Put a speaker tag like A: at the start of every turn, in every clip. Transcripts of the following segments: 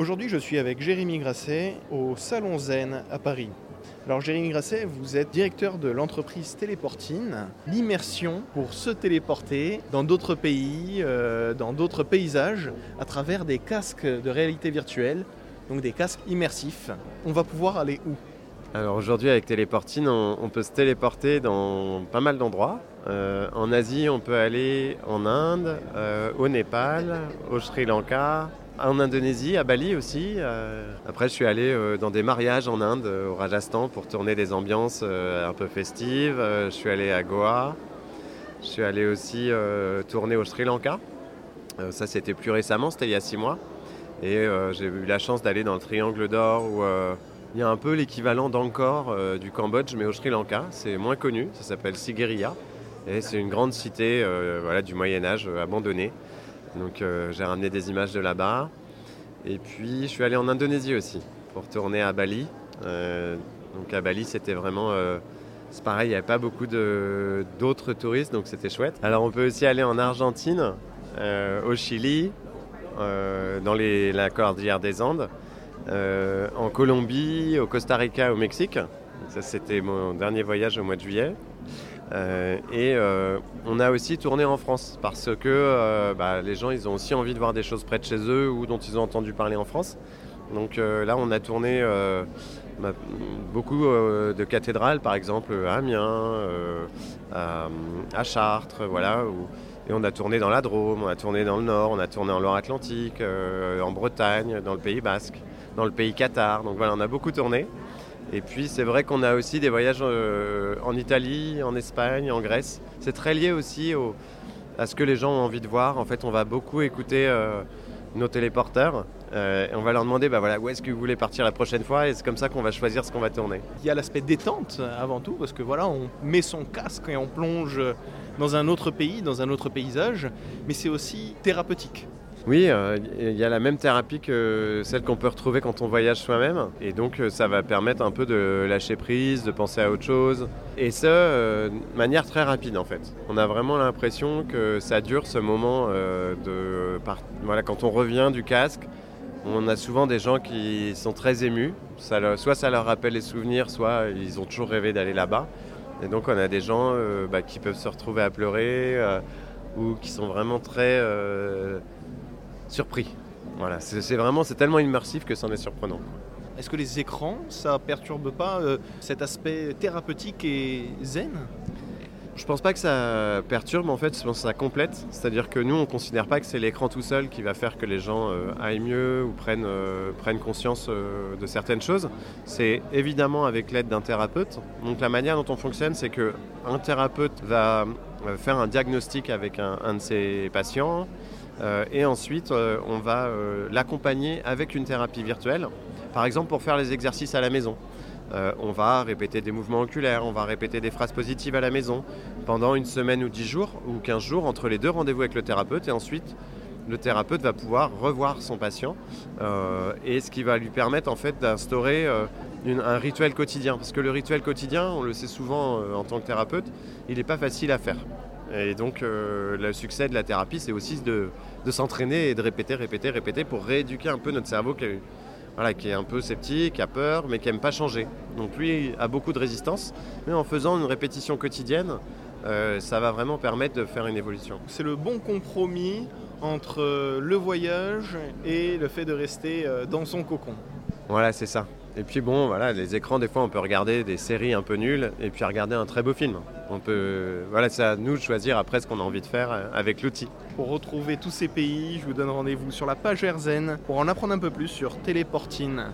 A: Aujourd'hui, je suis avec Jérémy Grasset au Salon Zen à Paris. Alors Jérémy Grasset, vous êtes directeur de l'entreprise Téléportine, l'immersion pour se téléporter dans d'autres pays, euh, dans d'autres paysages, à travers des casques de réalité virtuelle, donc des casques immersifs. On va pouvoir aller où?
B: Alors aujourd'hui avec Téléportine, on, peut se téléporter dans pas mal d'endroits. Euh, en Asie, on peut aller en Inde, euh, au Népal, au Sri Lanka, en Indonésie, à Bali aussi. Euh. Après, je suis allé dans des mariages en Inde, au Rajasthan, pour tourner des ambiances un peu festives. je suis allé à Goa. Je suis allé aussi tourner au Sri Lanka. ça, c'était plus récemment, c'était il y a six mois. Et j'ai eu la chance d'aller dans le Triangle d'Or où il y a un peu l'équivalent d'Angkor euh, du Cambodge, mais au Sri Lanka. C'est moins connu, ça s'appelle Sigiriya. Et c'est une grande cité euh, du Moyen-Âge euh, abandonnée. Donc j'ai ramené des images de là-bas. Et puis je suis allé en Indonésie aussi pour tourner à Bali. donc à Bali, c'était vraiment. c'est pareil, il n'y avait pas beaucoup d'autres touristes, donc c'était chouette. Alors on peut aussi aller en Argentine, au Chili, dans la cordillère des Andes. Euh, en Colombie, au Costa Rica, au Mexique. Ça, c'était mon dernier voyage au mois de juillet. Euh, et euh, on a aussi tourné en France parce que bah, les gens ils ont aussi envie de voir des choses près de chez eux ou dont ils ont entendu parler en France. Donc là on a tourné beaucoup de cathédrales par exemple à Amiens, à, Chartres, voilà. et on a tourné dans la Drôme, on a tourné dans le Nord, on a tourné en Loire-Atlantique, en Bretagne, dans le Pays Basque dans le pays Qatar. Donc voilà, on a beaucoup tourné. Et puis c'est vrai qu'on a aussi des voyages euh, en Italie, en Espagne, en Grèce. C'est très lié aussi à ce que les gens ont envie de voir. En fait, on va beaucoup écouter euh, nos téléporteurs. Euh, et on va leur demander bah voilà, où est-ce que vous voulez partir la prochaine fois? Et c'est comme ça qu'on va choisir ce qu'on va tourner.
A: Il y a l'aspect détente avant tout parce que voilà, on met son casque et on plonge dans un autre pays, dans un autre paysage, mais c'est aussi thérapeutique.
B: Oui, euh, il y a la même thérapie que celle qu'on peut retrouver quand on voyage soi-même. Et donc, euh, ça va permettre un peu de lâcher prise, de penser à autre chose. Et ça, euh, de manière très rapide, en fait. On a vraiment l'impression que ça dure ce moment de. Voilà, quand on revient du casque, on a souvent des gens qui sont très émus. soit ça leur rappelle les souvenirs, soit ils ont toujours rêvé d'aller là-bas. Et donc, on a des gens bah, qui peuvent se retrouver à pleurer ou qui sont vraiment très surpris. Voilà, c'est vraiment, c'est tellement immersif que c'en est surprenant.
A: Est-ce que les écrans, ça perturbe pas euh, cet aspect thérapeutique et zen?
B: Je pense pas que ça perturbe, en fait, je pense que ça complète. C'est-à-dire que nous, on ne considère pas que c'est l'écran tout seul qui va faire que les gens euh, aillent mieux ou prennent, euh, prennent conscience de certaines choses. C'est évidemment avec l'aide d'un thérapeute. Donc la manière dont on fonctionne, c'est qu'un thérapeute va faire un diagnostic avec un de ses patients, euh, et ensuite, euh, on va euh, l'accompagner avec une thérapie virtuelle, par exemple pour faire les exercices à la maison. on va répéter des mouvements oculaires, on va répéter des phrases positives à la maison pendant une semaine ou dix jours ou quinze jours entre les deux rendez-vous avec le thérapeute. Et ensuite, le thérapeute va pouvoir revoir son patient et ce qui va lui permettre en fait d'instaurer un rituel quotidien. Parce que le rituel quotidien, on le sait souvent en tant que thérapeute, il n'est pas facile à faire. Et donc euh, le succès de la thérapie, c'est aussi de, s'entraîner et de répéter, répéter, répéter pour rééduquer un peu notre cerveau qui est, un peu sceptique, qui a peur, mais qui n'aime pas changer. Donc lui a beaucoup de résistance, mais en faisant une répétition quotidienne, euh, ça va vraiment permettre de faire une évolution.
A: C'est le bon compromis entre le voyage et le fait de rester euh, dans son cocon.
B: Voilà, c'est ça. Et puis bon, voilà, les écrans, des fois, on peut regarder des séries un peu nulles et puis regarder un très beau film. On peut, voilà, c'est à nous de choisir après ce qu'on a envie de faire euh, avec l'outil.
A: Pour retrouver tous ces pays, je vous donne rendez-vous sur la page Erzen pour en apprendre un peu plus sur Téléportine,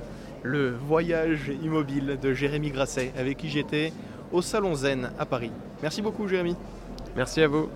A: le voyage immobile de Jérémy Grasset, avec qui j'étais au Salon Zen à Paris. Merci beaucoup, Jérémy.
B: Merci à vous.